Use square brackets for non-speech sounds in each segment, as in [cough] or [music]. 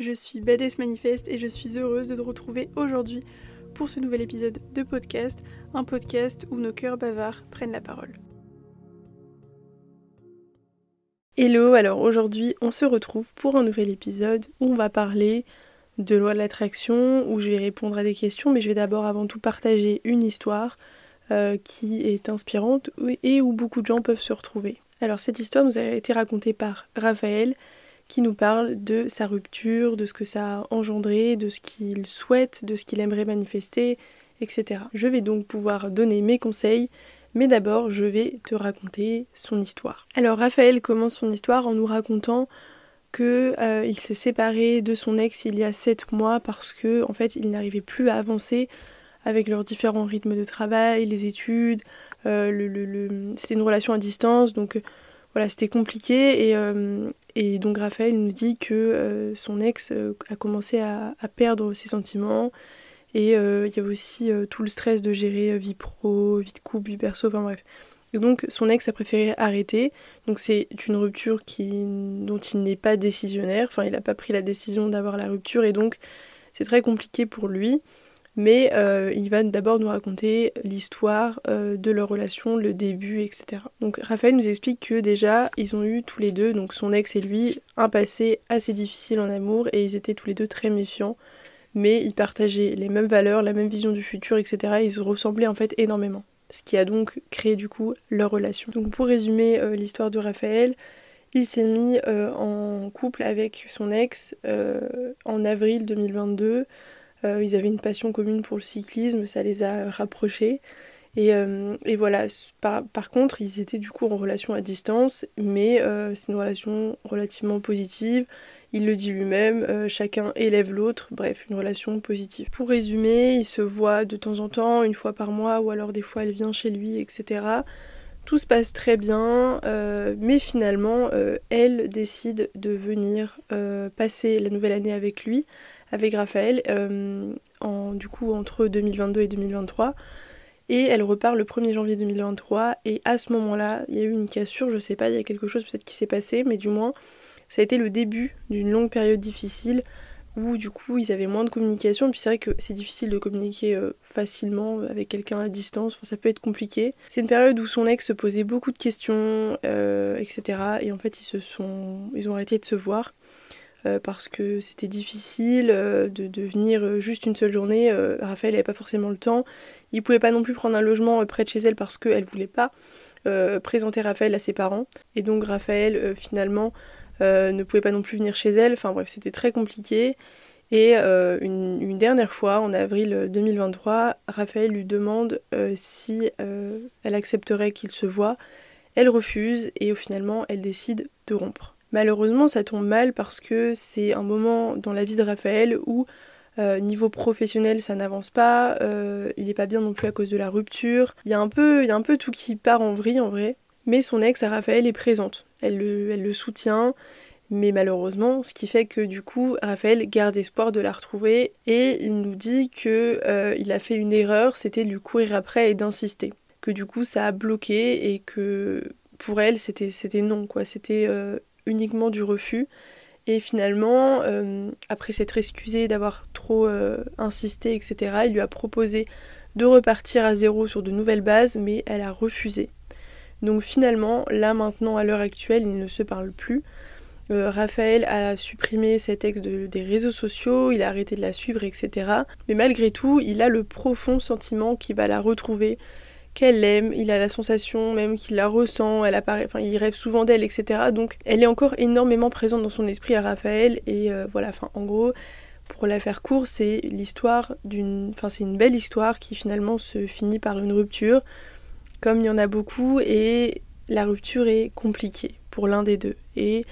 Je suis Badass Manifeste et je suis heureuse de te retrouver aujourd'hui pour ce nouvel épisode de podcast, un podcast où nos cœurs bavards prennent la parole. Hello, alors aujourd'hui on se retrouve pour un nouvel épisode où on va parler de loi de l'attraction, où je vais répondre à des questions, mais je vais d'abord avant tout partager une histoire euh, qui est inspirante et où beaucoup de gens peuvent se retrouver. Alors cette histoire nous a été racontée par Raphaël qui nous parle de sa rupture, de ce que ça a engendré, de ce qu'il souhaite, de ce qu'il aimerait manifester, etc. Je vais donc pouvoir donner mes conseils, mais d'abord je vais te raconter son histoire. Alors Raphaël commence son histoire en nous racontant que euh, il s'est séparé de son ex il y a 7 mois parce que en fait il n'arrivait plus à avancer avec leurs différents rythmes de travail, les études, euh, c'était une relation à distance, donc voilà, c'était compliqué et, euh, et, donc Raphaël nous dit que euh, son ex euh, a commencé à, perdre ses sentiments et il y a aussi tout le stress de gérer vie pro, vie de couple, vie perso, enfin bref. Donc son ex a préféré arrêter, donc c'est une rupture dont il n'est pas décisionnaire, enfin il n'a pas pris la décision d'avoir la rupture et donc c'est très compliqué pour lui. Mais euh, il va d'abord nous raconter l'histoire euh, de leur relation, le début, etc. Donc Raphaël nous explique que déjà, ils ont eu tous les deux, donc son ex et lui, un passé assez difficile en amour et ils étaient tous les deux très méfiants. Mais ils partageaient les mêmes valeurs, la même vision du futur, etc. Ils se ressemblaient en fait énormément. Ce qui a donc créé du coup leur relation. Donc pour résumer euh, l'histoire de Raphaël, il s'est mis en couple avec son ex en avril 2022. Euh, ils avaient une passion commune pour le cyclisme, ça les a rapprochés. Et, euh, voilà, par, contre, ils étaient du coup en relation à distance, mais euh, c'est une relation relativement positive. Il le dit lui-même, chacun élève l'autre, bref, une relation positive. Pour résumer, ils se voient de temps en temps, une fois par mois, ou alors des fois elle vient chez lui, etc. Tout se passe très bien, mais finalement, elle décide de venir passer la nouvelle année avec lui avec Raphaël, euh, en, du coup entre 2022 et 2023. Et elle repart le 1er janvier 2023. Et à ce moment-là, il y a eu une cassure, je sais pas, il y a quelque chose peut-être qui s'est passé, mais du moins, ça a été le début d'une longue période difficile où du coup ils avaient moins de communication. Puis c'est vrai que c'est difficile de communiquer euh, facilement avec quelqu'un à distance, enfin, ça peut être compliqué. C'est une période où son ex se posait beaucoup de questions, euh, etc. Et en fait ils se sont. ils ont arrêté de se voir. Euh, parce que c'était difficile euh, de, venir euh, juste une seule journée. Raphaël n'avait pas forcément le temps. Il pouvait pas non plus prendre un logement près de chez elle parce qu'elle voulait pas présenter Raphaël à ses parents. Et donc Raphaël finalement ne pouvait pas non plus venir chez elle. Enfin bref, c'était très compliqué. Et une, dernière fois, en avril 2023, Raphaël lui demande si elle accepterait qu'il se voit. Elle refuse et finalement elle décide de rompre. Malheureusement, ça tombe mal parce que c'est un moment dans la vie de Raphaël où euh, niveau professionnel, ça n'avance pas, euh, il n'est pas bien non plus à cause de la rupture. Il y, a un peu, il peu tout qui part en vrille en vrai. Mais son ex à Raphaël est présente. Elle le, elle le soutient, mais malheureusement, ce qui fait que du coup, Raphaël garde espoir de la retrouver et il nous dit que euh, il a fait une erreur, c'était de lui courir après et d'insister. Que du coup, ça a bloqué et que pour elle, c'était, c'était non, quoi. C'était uniquement du refus. Et finalement, euh, après s'être excusé d'avoir trop euh, insisté, etc., il lui a proposé de repartir à zéro sur de nouvelles bases, mais elle a refusé. Donc finalement, là maintenant, à l'heure actuelle, ils ne se parlent plus. Euh, Raphaël a supprimé cet ex des réseaux sociaux, il a arrêté de la suivre, etc. Mais malgré tout, il a le profond sentiment qu'il va la retrouver, qu'elle l'aime, il a la sensation même qu'il la ressent, elle apparaît, enfin il rêve souvent d'elle, etc. Donc elle est encore énormément présente dans son esprit à Raphaël et euh, voilà, en gros, pour la faire court, c'est l'histoire d'une, enfin c'est une belle histoire qui finalement se finit par une rupture, comme il y en a beaucoup et la rupture est compliquée pour l'un des deux et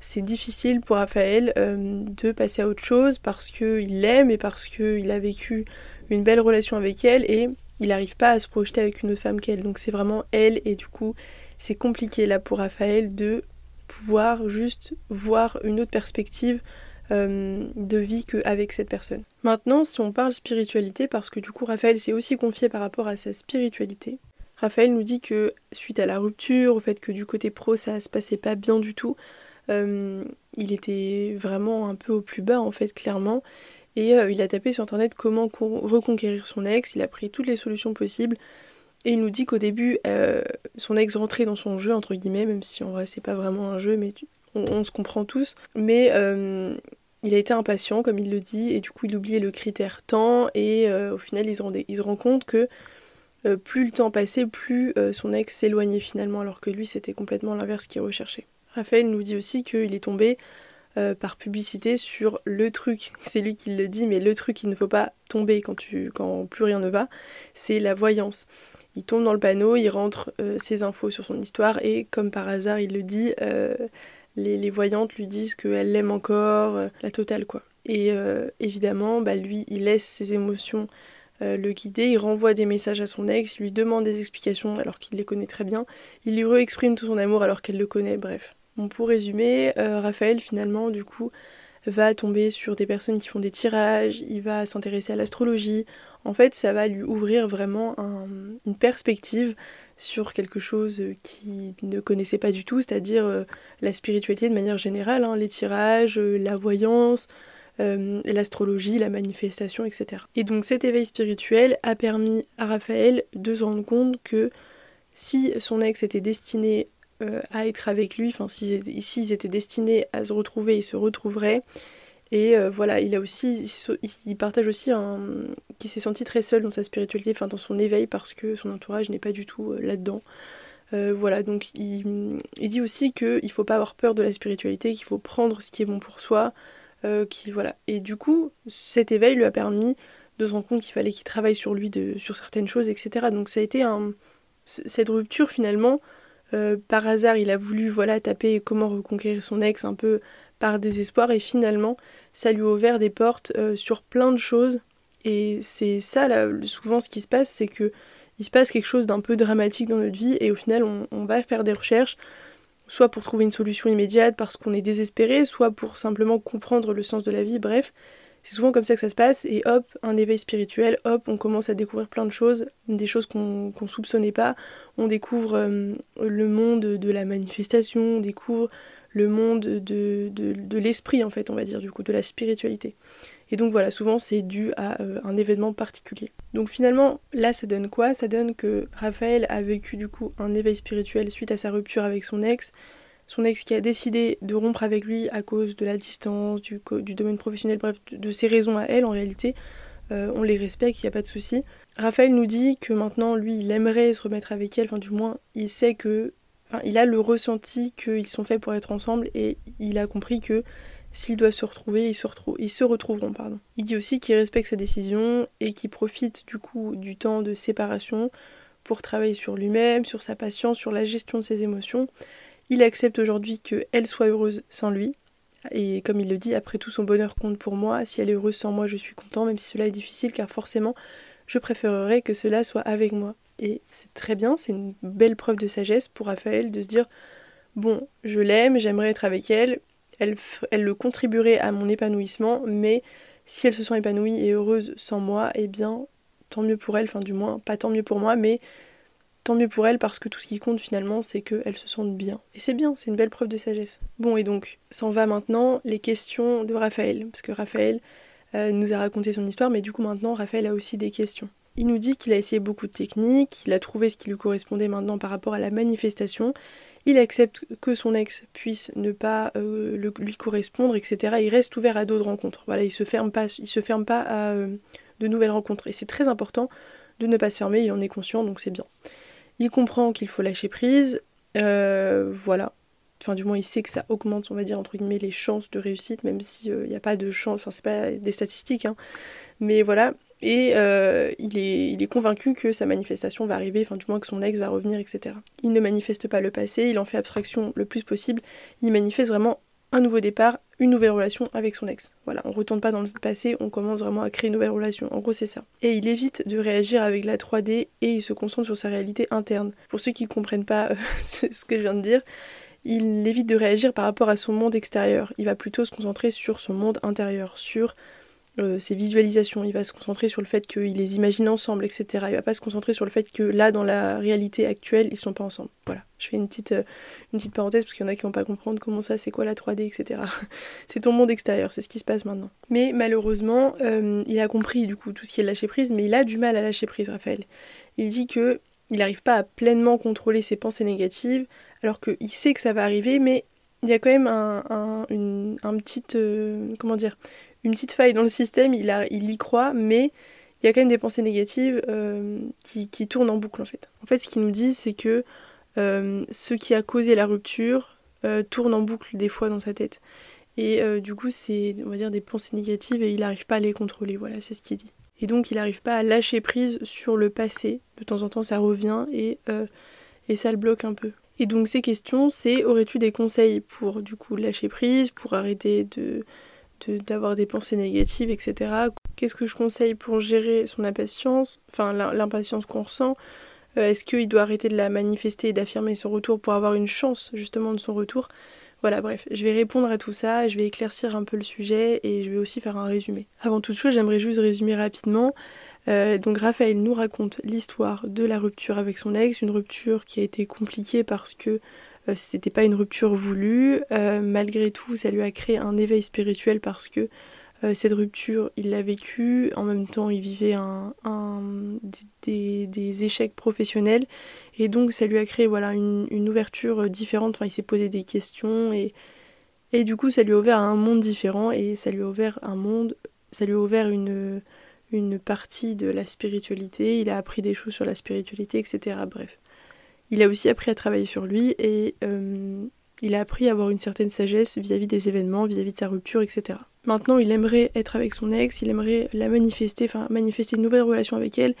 c'est difficile pour Raphaël euh, de passer à autre chose parce qu'il l'aime et parce qu'il a vécu une belle relation avec elle et il n'arrive pas à se projeter avec une autre femme qu'elle. Donc c'est vraiment elle et du coup c'est compliqué là pour Raphaël de pouvoir juste voir une autre perspective euh, de vie qu'avec cette personne. Maintenant, si on parle spiritualité, parce que du coup Raphaël s'est aussi confié par rapport à sa spiritualité, Raphaël nous dit que suite à la rupture, au fait que du côté pro ça se passait pas bien du tout, il était vraiment un peu au plus bas en fait clairement. Et il a tapé sur internet comment reconquérir son ex, il a pris toutes les solutions possibles. Et il nous dit qu'au début, son ex rentrait dans son jeu, entre guillemets, même si en vrai c'est pas vraiment un jeu, mais on, se comprend tous. Mais il a été impatient, comme il le dit, et du coup il oubliait le critère temps, et au final il se, il se rend compte que euh, plus le temps passait, plus euh, son ex s'éloignait finalement, alors que lui c'était complètement l'inverse qu'il recherchait. Raphaël nous dit aussi qu'il est tombé euh, par publicité sur le truc, c'est lui qui le dit, mais le truc qu'il ne faut pas tomber quand, tu, quand plus rien ne va, c'est la voyance. Il tombe dans le panneau, il rentre ses infos sur son histoire et comme par hasard il le dit, les, les, voyantes lui disent qu'elle l'aime encore, la totale quoi. Et évidemment, bah, lui il laisse ses émotions euh, le guider, il renvoie des messages à son ex, il lui demande des explications alors qu'il les connaît très bien, il lui re-exprime tout son amour alors qu'elle le connaît, bref. Pour résumer, euh, Raphaël finalement du coup va tomber sur des personnes qui font des tirages, il va s'intéresser à l'astrologie. En fait, ça va lui ouvrir vraiment une perspective sur quelque chose qu'il ne connaissait pas du tout, c'est-à-dire euh, la spiritualité de manière générale, hein, les tirages, la voyance, euh, l'astrologie, la manifestation, etc. Et donc cet éveil spirituel a permis à Raphaël de se rendre compte que si son ex était destiné euh, à être avec lui, enfin s'ils étaient destinés à se retrouver, ils se retrouveraient. Et euh, voilà, il a aussi, il partage aussi un, qu'il s'est senti très seul dans sa spiritualité, enfin dans son éveil parce que son entourage n'est pas du tout là-dedans. voilà, donc il, dit aussi qu'il ne faut pas avoir peur de la spiritualité, qu'il faut prendre ce qui est bon pour soi, euh, voilà. Et du coup, cet éveil lui a permis de se rendre compte qu'il fallait qu'il travaille sur lui, sur certaines choses, etc. Donc ça a été un, cette rupture finalement. Euh, par hasard, il a voulu voilà taper comment reconquérir son ex un peu par désespoir et finalement, ça lui a ouvert des portes euh, sur plein de choses. Et c'est ça là, souvent ce qui se passe, c'est que il se passe quelque chose d'un peu dramatique dans notre vie et au final on, on va faire des recherches soit pour trouver une solution immédiate parce qu'on est désespéré, soit pour simplement comprendre le sens de la vie, bref. C'est souvent comme ça que ça se passe, et hop, un éveil spirituel, hop, on commence à découvrir plein de choses, des choses qu'on ne soupçonnait pas. On découvre euh, le monde de la manifestation, on découvre le monde de, de l'esprit, en fait, on va dire, du coup, de la spiritualité. Et donc voilà, souvent c'est dû à euh, un événement particulier. Donc finalement, là ça donne quoi? Ça donne que Raphaël a vécu du coup un éveil spirituel suite à sa rupture avec son ex. Son ex qui a décidé de rompre avec lui à cause de la distance, du, domaine professionnel, bref, de, ses raisons à elle en réalité. Euh, on les respecte, il n'y a pas de souci. Raphaël nous dit que maintenant, lui, il aimerait se remettre avec elle, enfin du moins, il sait que... Enfin, il a le ressenti qu'ils sont faits pour être ensemble et il a compris que S'ils doivent se retrouver, ils se, ils se retrouveront. Il dit aussi qu'il respecte sa décision et qu'il profite du coup du temps de séparation pour travailler sur lui-même, sur sa patience, sur la gestion de ses émotions. Il accepte aujourd'hui qu'elle soit heureuse sans lui. Et comme il le dit, après tout son bonheur compte pour moi. Si elle est heureuse sans moi, je suis content, même si cela est difficile, car forcément, je préférerais que cela soit avec moi. Et c'est très bien, c'est une belle preuve de sagesse pour Raphaël de se dire bon, je l'aime, j'aimerais être avec elle, elle, le contribuerait à mon épanouissement, mais si elle se sent épanouie et heureuse sans moi, eh bien, tant mieux pour elle, enfin du moins, pas tant mieux pour moi, mais tant mieux pour elle parce que tout ce qui compte finalement, c'est qu'elle se sente bien. Et c'est bien, c'est une belle preuve de sagesse. Bon, et donc, s'en va maintenant les questions de Raphaël, parce que Raphaël euh, nous a raconté son histoire, mais du coup maintenant, Raphaël a aussi des questions. Il nous dit qu'il a essayé beaucoup de techniques, qu'il a trouvé ce qui lui correspondait maintenant par rapport à la manifestation, il accepte que son ex puisse ne pas euh, lui correspondre, etc. Il reste ouvert à d'autres rencontres. Voilà, il se ferme pas, il se ferme pas à euh, de nouvelles rencontres. Et c'est très important de ne pas se fermer, il en est conscient, donc c'est bien. Il comprend qu'il faut lâcher prise, euh, voilà. Enfin, du moins, il sait que ça augmente, on va dire, entre guillemets, les chances de réussite, même s'il n'y a pas de chance, enfin, c'est pas des statistiques, hein. Mais voilà, et euh, il, est, il, est, convaincu que sa manifestation va arriver, enfin du moins que son ex va revenir, etc. Il ne manifeste pas le passé, il en fait abstraction le plus possible, il manifeste vraiment un nouveau départ, une nouvelle relation avec son ex. Voilà, on retourne pas dans le passé, on commence vraiment à créer une nouvelle relation. En gros, c'est ça. Et il évite de réagir avec la 3D et il se concentre sur sa réalité interne. Pour ceux qui ne comprennent pas [laughs] ce que je viens de dire, il évite de réagir par rapport à son monde extérieur. Il va plutôt se concentrer sur son monde intérieur, sur euh, ses visualisations, il va se concentrer sur le fait qu'il les imagine ensemble, etc. Il va pas se concentrer sur le fait que là, dans la réalité actuelle, ils sont pas ensemble. Voilà, je fais une petite, euh, une petite parenthèse parce qu'il y en a qui vont pas comprendre comment ça, c'est quoi la 3D, etc. [laughs] c'est ton monde extérieur, c'est ce qui se passe maintenant. Mais malheureusement, euh, il a compris du coup tout ce qui est lâcher prise, mais il a du mal à lâcher prise, Raphaël. Il dit que il n'arrive pas à pleinement contrôler ses pensées négatives, alors qu'il sait que ça va arriver, mais il y a quand même un, un, petit, comment dire, une petite faille dans le système, il, y croit, mais il y a quand même des pensées négatives euh, qui, tournent en boucle en fait. En fait, ce qu'il nous dit, c'est que euh, ce qui a causé la rupture euh, tourne en boucle des fois dans sa tête. Et du coup, c'est, on va dire, des pensées négatives et il n'arrive pas à les contrôler. Voilà, c'est ce qu'il dit. Et donc, il n'arrive pas à lâcher prise sur le passé. De temps en temps, ça revient et ça le bloque un peu. Et donc, ces questions, c'est aurais-tu des conseils pour, du coup, lâcher prise, pour arrêter de d'avoir des pensées négatives, etc. Qu'est-ce que je conseille pour gérer son impatience, enfin l'impatience qu'on ressent? Euh, Est-ce qu'il doit arrêter de la manifester et d'affirmer son retour pour avoir une chance justement de son retour? Voilà, bref, je vais répondre à tout ça, je vais éclaircir un peu le sujet et je vais aussi faire un résumé. Avant toute chose, j'aimerais juste résumer rapidement. Euh, donc Raphaël nous raconte l'histoire de la rupture avec son ex, une rupture qui a été compliquée parce que c'était pas une rupture voulue. Euh, malgré tout, ça lui a créé un éveil spirituel parce que euh, cette rupture, il l'a vécue. En même temps, il vivait un, des, échecs professionnels. Et donc, ça lui a créé voilà, une, ouverture différente. Enfin, il s'est posé des questions. Et, et du coup, ça lui a ouvert un monde différent. Et ça lui a ouvert un monde. Ça lui a ouvert une partie de la spiritualité. Il a appris des choses sur la spiritualité, etc. Bref. Il a aussi appris à travailler sur lui et euh, il a appris à avoir une certaine sagesse vis-à-vis des événements, vis-à-vis de sa rupture, etc. Maintenant, il aimerait être avec son ex, il aimerait la manifester, enfin manifester une nouvelle relation avec elle,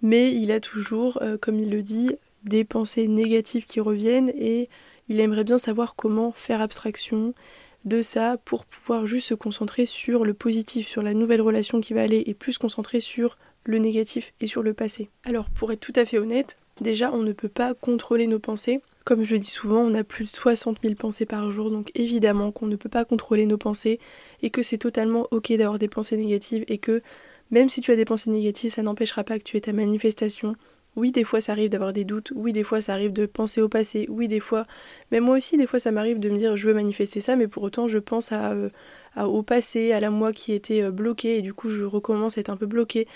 mais il a toujours, euh, comme il le dit, des pensées négatives qui reviennent et il aimerait bien savoir comment faire abstraction de ça pour pouvoir juste se concentrer sur le positif, sur la nouvelle relation qui va aller et plus se concentrer sur le négatif et sur le passé. Alors pour être tout à fait honnête, Déjà, on ne peut pas contrôler nos pensées. Comme je le dis souvent, on a plus de 60 000 pensées par jour, donc évidemment qu'on ne peut pas contrôler nos pensées et que c'est totalement ok d'avoir des pensées négatives et que même si tu as des pensées négatives, ça n'empêchera pas que tu aies ta manifestation. Oui, des fois ça arrive d'avoir des doutes, oui, des fois ça arrive de penser au passé, oui, des fois, même moi aussi, des fois ça m'arrive de me dire je veux manifester ça, mais pour autant je pense euh, au passé, à la moi qui était euh, bloquée et du coup je recommence à être un peu bloquée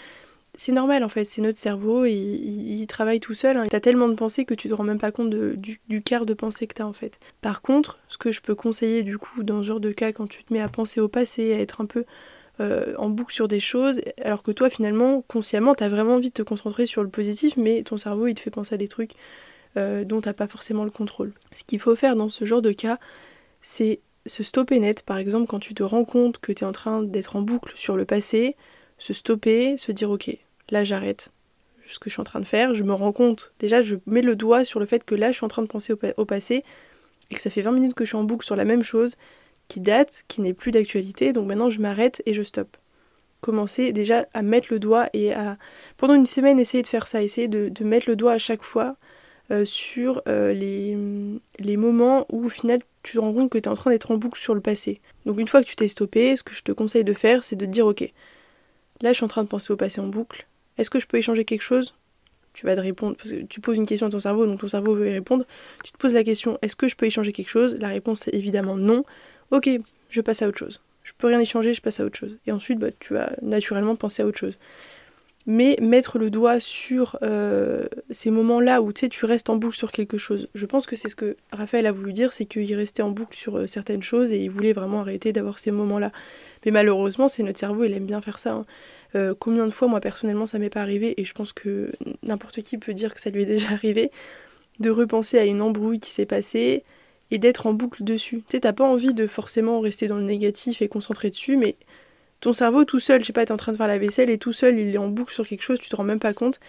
c'est normal en fait, c'est notre cerveau et il, travaille tout seul. Hein. T'as tellement de pensées que tu te rends même pas compte du, quart de pensée que t'as en fait. Par contre, ce que je peux conseiller du coup dans ce genre de cas, quand tu te mets à penser au passé, à être un peu euh, en boucle sur des choses, alors que toi finalement, consciemment, t'as vraiment envie de te concentrer sur le positif, mais ton cerveau il te fait penser à des trucs euh, dont t'as pas forcément le contrôle. Ce qu'il faut faire dans ce genre de cas, c'est se stopper net. Par exemple, quand tu te rends compte que tu es en train d'être en boucle sur le passé, se stopper, se dire ok, là j'arrête ce que je suis en train de faire, je me rends compte, déjà je mets le doigt sur le fait que là je suis en train de penser au, passé et que ça fait 20 minutes que je suis en boucle sur la même chose qui date, qui n'est plus d'actualité, donc maintenant je m'arrête et je stoppe. Commencer déjà à mettre le doigt et à pendant une semaine essayer de faire ça, essayer de, mettre le doigt à chaque fois euh, sur euh, les, les, moments où au final tu te rends compte que tu es en train d'être en boucle sur le passé. Donc une fois que tu t'es stoppé, ce que je te conseille de faire c'est de te dire ok, là je suis en train de penser au passé en boucle, est-ce que je peux échanger quelque chose? Tu vas te répondre, parce que tu poses une question à ton cerveau, donc ton cerveau veut y répondre. Tu te poses la question, est-ce que je peux échanger quelque chose? La réponse est évidemment non. Ok, je passe à autre chose. Je peux rien échanger, je passe à autre chose. Et ensuite, bah, tu vas naturellement penser à autre chose. Mais mettre le doigt sur euh, ces moments-là où tu restes en boucle sur quelque chose. Je pense que c'est ce que Raphaël a voulu dire, c'est qu'il restait en boucle sur euh, certaines choses et il voulait vraiment arrêter d'avoir ces moments-là. Mais malheureusement, c'est notre cerveau, il aime bien faire ça. Hein. Euh, combien de fois, moi personnellement, ça m'est pas arrivé, et je pense que n'importe qui peut dire que ça lui est [laughs] déjà arrivé, de repenser à une embrouille qui s'est passée et d'être en boucle dessus. Tu sais, t'as pas envie de forcément rester dans le négatif et concentrer dessus, mais ton cerveau tout seul, je sais pas, t'es en train de faire la vaisselle et tout seul, il est en boucle sur quelque chose, tu te rends même pas compte.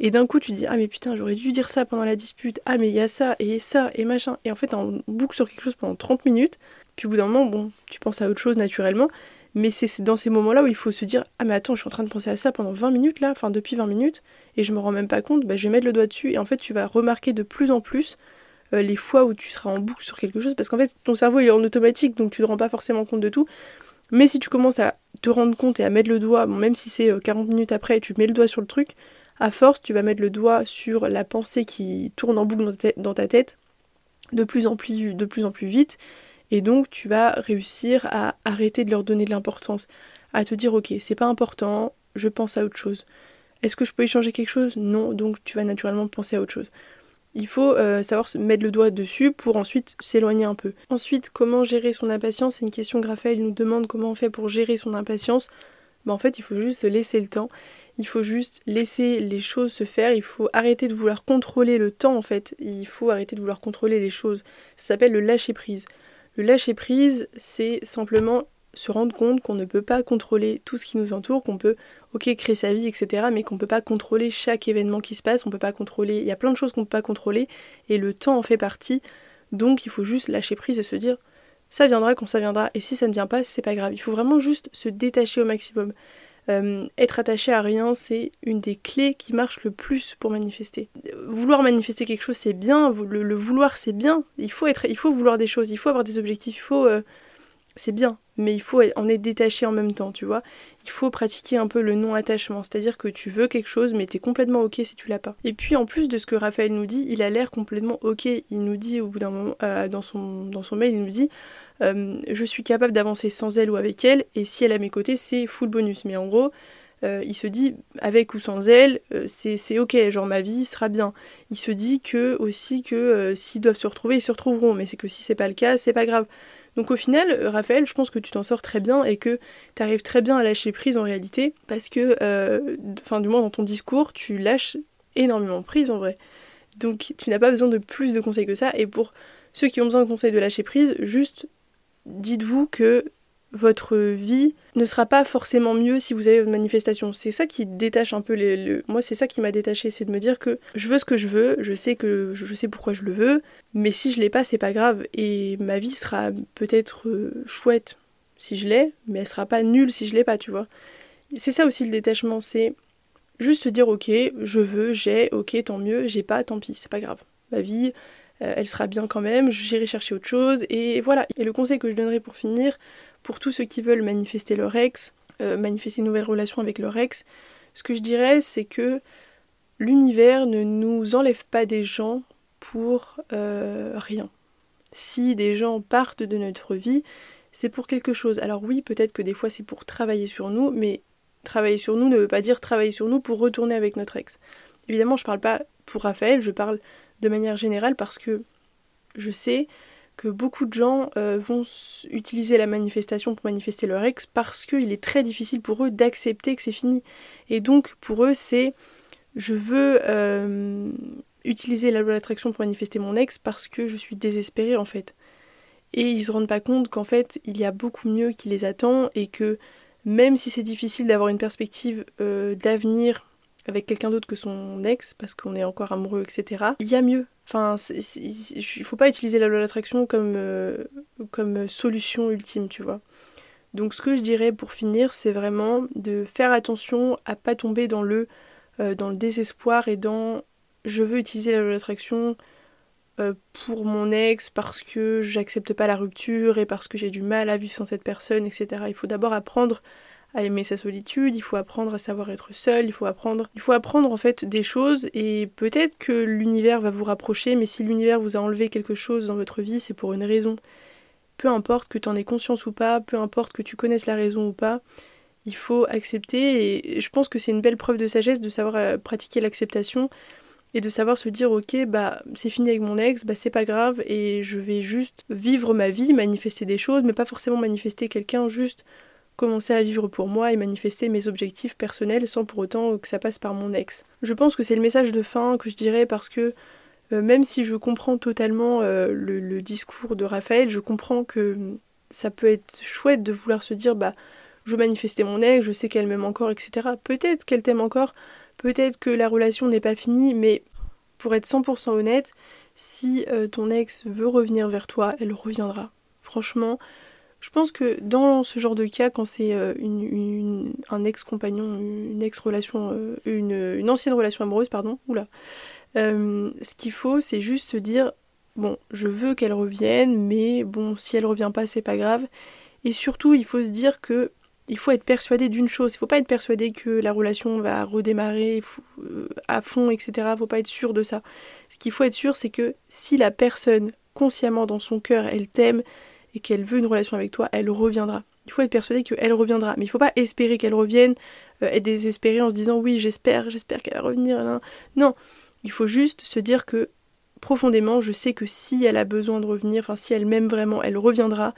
Et d'un coup, tu dis, ah mais putain, j'aurais dû dire ça pendant la dispute, ah mais il y a ça, et ça, et machin. Et en fait, t'es en boucle sur quelque chose pendant 30 minutes, puis au bout d'un moment, bon, tu penses à autre chose naturellement, mais c'est dans ces moments-là où il faut se dire Ah, mais attends, je suis en train de penser à ça pendant 20 minutes là, enfin depuis 20 minutes, et je me rends même pas compte, bah, je vais mettre le doigt dessus, et en fait, tu vas remarquer de plus en plus euh, les fois où tu seras en boucle sur quelque chose, parce qu'en fait, ton cerveau il est en automatique, donc tu te rends pas forcément compte de tout. Mais si tu commences à te rendre compte et à mettre le doigt, bon, même si c'est 40 minutes après, tu mets le doigt sur le truc, à force, tu vas mettre le doigt sur la pensée qui tourne en boucle dans ta tête de plus en plus, de plus, en plus vite. Et donc, tu vas réussir à arrêter de leur donner de l'importance. À te dire, ok, c'est pas important, je pense à autre chose. Est-ce que je peux y changer quelque chose? Non, donc tu vas naturellement penser à autre chose. Il faut euh, savoir se mettre le doigt dessus pour ensuite s'éloigner un peu. Ensuite, comment gérer son impatience? C'est une question que Raphaël nous demande comment on fait pour gérer son impatience? Ben, en fait, il faut juste laisser le temps. Il faut juste laisser les choses se faire. Il faut arrêter de vouloir contrôler le temps en fait. Il faut arrêter de vouloir contrôler les choses. Ça s'appelle le lâcher prise. Le lâcher prise, c'est simplement se rendre compte qu'on ne peut pas contrôler tout ce qui nous entoure, qu'on peut, ok, créer sa vie, etc., mais qu'on ne peut pas contrôler chaque événement qui se passe, on peut pas contrôler, il y a plein de choses qu'on ne peut pas contrôler, et le temps en fait partie, donc il faut juste lâcher prise et se dire, ça viendra quand ça viendra, et si ça ne vient pas, c'est pas grave, il faut vraiment juste se détacher au maximum. Euh, être attaché à rien, c'est une des clés qui marche le plus pour manifester. Vouloir manifester quelque chose, c'est bien. Le, vouloir, c'est bien. Il faut être, il faut vouloir des choses. Il faut avoir des objectifs. Il faut, euh, c'est bien. Mais il faut en être détaché en même temps, tu vois. Il faut pratiquer un peu le non-attachement, c'est-à-dire que tu veux quelque chose, mais t'es complètement ok si tu l'as pas. Et puis en plus de ce que Raphaël nous dit, il a l'air complètement ok. Il nous dit au bout d'un moment, euh, dans son dans son mail, il nous dit euh, je suis capable d'avancer sans elle ou avec elle, et si elle est à mes côtés, c'est full bonus. Mais en gros, euh, il se dit avec ou sans elle, c'est ok, genre ma vie sera bien. Il se dit que aussi que s'ils doivent se retrouver, ils se retrouveront, mais c'est que si c'est pas le cas, c'est pas grave. Donc au final, Raphaël, je pense que tu t'en sors très bien et que tu arrives très bien à lâcher prise en réalité, parce que, enfin du moins dans ton discours, tu lâches énormément prise en vrai. Donc tu n'as pas besoin de plus de conseils que ça, et pour ceux qui ont besoin de conseils de lâcher prise, juste dites-vous que votre vie ne sera pas forcément mieux si vous avez une manifestation. C'est ça qui détache un peu les. Moi, c'est ça qui m'a détaché, c'est de me dire que je veux ce que je veux, je sais que je sais pourquoi je le veux, mais si je l'ai pas, c'est pas grave. Et ma vie sera peut-être euh, chouette si je l'ai, mais elle sera pas nulle si je l'ai pas, tu vois. C'est ça aussi le détachement, c'est juste se dire ok, je veux, j'ai, ok, tant mieux, j'ai pas, tant pis, c'est pas grave. Ma vie, euh, elle sera bien quand même, j'irai chercher autre chose, et voilà. Et le conseil que je donnerai pour finir, pour tous ceux qui veulent manifester leur ex, euh, manifester une nouvelle relation avec leur ex, ce que je dirais, c'est que l'univers ne nous enlève pas des gens pour euh, rien. Si des gens partent de notre vie, c'est pour quelque chose. Alors oui, peut-être que des fois c'est pour travailler sur nous, mais travailler sur nous ne veut pas dire travailler sur nous pour retourner avec notre ex. Évidemment, je parle pas pour Raphaël, je parle de manière générale parce que je sais que beaucoup de gens euh, vont utiliser la manifestation pour manifester leur ex parce qu'il est très difficile pour eux d'accepter que c'est fini. Et donc pour eux c'est je veux euh, utiliser la loi d'attraction pour manifester mon ex parce que je suis désespérée en fait. Et ils se rendent pas compte qu'en fait il y a beaucoup mieux qui les attend et que même si c'est difficile d'avoir une perspective euh, d'avenir avec quelqu'un d'autre que son ex, parce qu'on est encore amoureux, etc., il y a mieux. Enfin, il faut pas utiliser la loi d'attraction comme, euh, comme solution ultime, tu vois. Donc ce que je dirais pour finir, c'est vraiment de faire attention à pas tomber dans le, euh, dans le désespoir et dans je veux utiliser la loi d'attraction euh, pour mon ex parce que j'accepte pas la rupture et parce que j'ai du mal à vivre sans cette personne, etc. Il faut d'abord apprendre à aimer sa solitude, il faut apprendre à savoir être seul, il faut apprendre, il faut apprendre en fait des choses et peut-être que l'univers va vous rapprocher, mais si l'univers vous a enlevé quelque chose dans votre vie, c'est pour une raison. Peu importe que tu en aies conscience ou pas, peu importe que tu connaisses la raison ou pas, il faut accepter et je pense que c'est une belle preuve de sagesse de savoir euh, pratiquer l'acceptation et de savoir se dire ok bah c'est fini avec mon ex, bah c'est pas grave et je vais juste vivre ma vie, manifester des choses, mais pas forcément manifester quelqu'un juste commencer à vivre pour moi et manifester mes objectifs personnels sans pour autant que ça passe par mon ex. Je pense que c'est le message de fin que je dirais parce que euh, même si je comprends totalement euh, le, discours de Raphaël, je comprends que ça peut être chouette de vouloir se dire bah je veux mon ex, je sais qu'elle m'aime encore, etc. Peut-être qu'elle t'aime encore, peut-être que la relation n'est pas finie, mais pour être 100% honnête, si euh, ton ex veut revenir vers toi, elle reviendra. Franchement, je pense que dans ce genre de cas, quand c'est euh, un ex-compagnon, une ex-relation, euh, une, ancienne relation amoureuse, pardon, oula, euh, ce qu'il faut, c'est juste dire bon, je veux qu'elle revienne, mais bon, si elle revient pas, c'est pas grave. Et surtout, il faut se dire que il faut être persuadé d'une chose. Il faut pas être persuadé que la relation va redémarrer à fond, etc. Il faut pas être sûr de ça. Ce qu'il faut être sûr, c'est que si la personne, consciemment dans son cœur, elle t'aime qu'elle veut une relation avec toi, elle reviendra. Il faut être persuadé qu'elle reviendra. Mais il faut pas espérer qu'elle revienne, euh, être désespéré en se disant oui, j'espère, j'espère qu'elle va revenir. Non, il faut juste se dire que profondément, je sais que si elle a besoin de revenir, enfin si elle m'aime vraiment, elle reviendra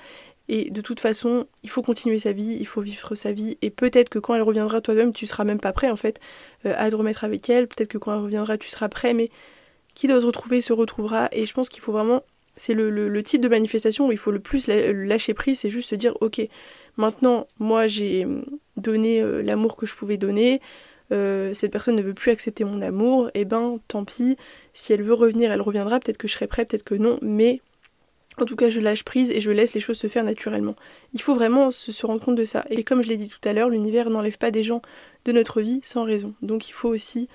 et de toute façon, il faut continuer sa vie, il faut vivre sa vie. Et peut-être que quand elle reviendra, toi-même, tu seras même pas prêt en fait euh, à te remettre avec elle. Peut-être que quand elle reviendra, tu seras prêt. Mais qui doit se retrouver se retrouvera. Et je pense qu'il faut vraiment. C'est le, type de manifestation où il faut le plus lâcher prise, c'est juste se dire ok, maintenant, moi j'ai donné euh, l'amour que je pouvais donner. Euh, cette personne ne veut plus accepter mon amour, et eh ben tant pis, si elle veut revenir, elle reviendra, peut-être que je serai prêt, peut-être que non, mais en tout cas, je lâche prise et je laisse les choses se faire naturellement. Il faut vraiment se, rendre compte de ça. Et comme je l'ai dit tout à l'heure, l'univers n'enlève pas des gens de notre vie sans raison. Donc il faut aussi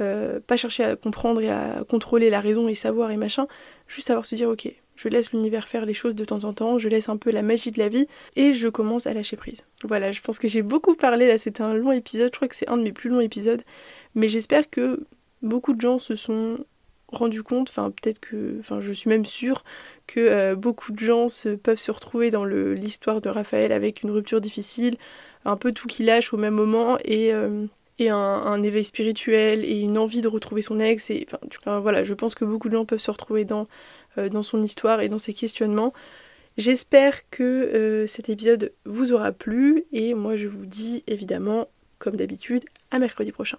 euh, pas chercher à comprendre et à contrôler la raison et savoir et machin, juste savoir se dire ok, je laisse l'univers faire les choses de temps en temps, je laisse un peu la magie de la vie et je commence à lâcher prise. Voilà, je pense que j'ai beaucoup parlé là, c'était un long épisode, je crois que c'est un de mes plus longs épisodes, mais j'espère que beaucoup de gens se sont rendu compte, enfin peut-être que, enfin je suis même sûre que euh, beaucoup de gens se, peuvent se retrouver dans l'histoire de Raphaël avec une rupture difficile, un peu tout qui lâche au même moment et, euh, et un, éveil spirituel et une envie de retrouver son ex. Et, enfin, voilà, je pense que beaucoup de gens peuvent se retrouver dans, euh, dans son histoire et dans ses questionnements. J'espère que cet épisode vous aura plu et moi je vous dis évidemment, comme d'habitude, à mercredi prochain.